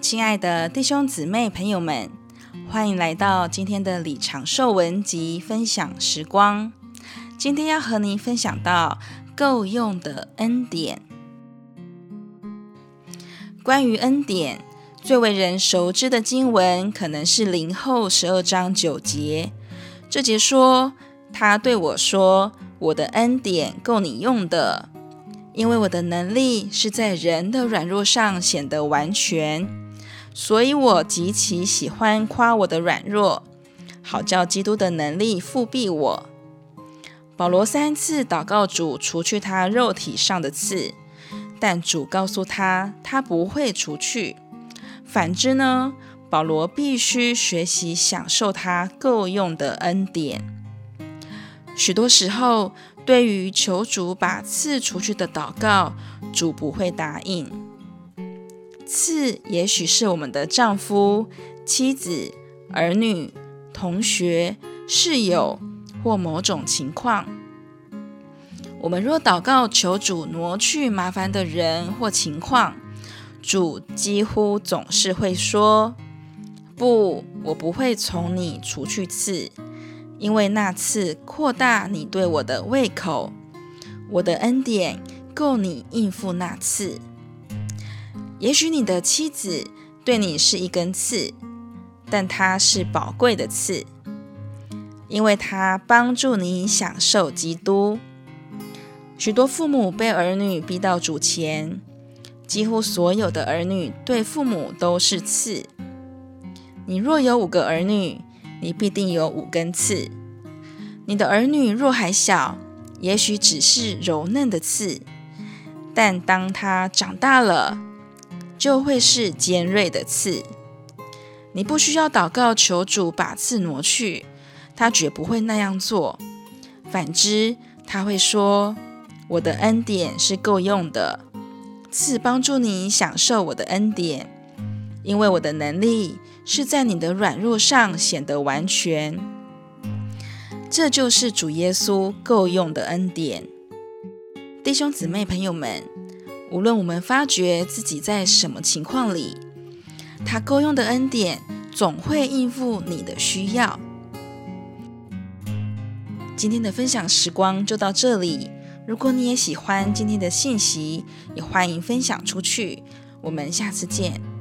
亲爱的弟兄姊妹朋友们，欢迎来到今天的李长寿文集分享时光。今天要和您分享到够用的恩典。关于恩典，最为人熟知的经文可能是零后十二章九节。这节说：“他对我说，我的恩典够你用的。”因为我的能力是在人的软弱上显得完全，所以我极其喜欢夸我的软弱，好叫基督的能力复庇我。保罗三次祷告主除去他肉体上的刺，但主告诉他，他不会除去。反之呢，保罗必须学习享受他够用的恩典。许多时候，对于求主把刺除去的祷告，主不会答应。刺也许是我们的丈夫、妻子、儿女、同学、室友或某种情况。我们若祷告求主挪去麻烦的人或情况，主几乎总是会说：“不，我不会从你除去刺。”因为那刺扩大你对我的胃口，我的恩典够你应付那刺。也许你的妻子对你是一根刺，但她是宝贵的刺，因为她帮助你享受基督。许多父母被儿女逼到主前，几乎所有的儿女对父母都是刺。你若有五个儿女，你必定有五根刺。你的儿女若还小，也许只是柔嫩的刺，但当他长大了，就会是尖锐的刺。你不需要祷告求主把刺挪去，他绝不会那样做。反之，他会说：“我的恩典是够用的，刺帮助你享受我的恩典，因为我的能力。”是在你的软弱上显得完全，这就是主耶稣够用的恩典。弟兄姊妹朋友们，无论我们发觉自己在什么情况里，他够用的恩典总会应付你的需要。今天的分享时光就到这里。如果你也喜欢今天的信息，也欢迎分享出去。我们下次见。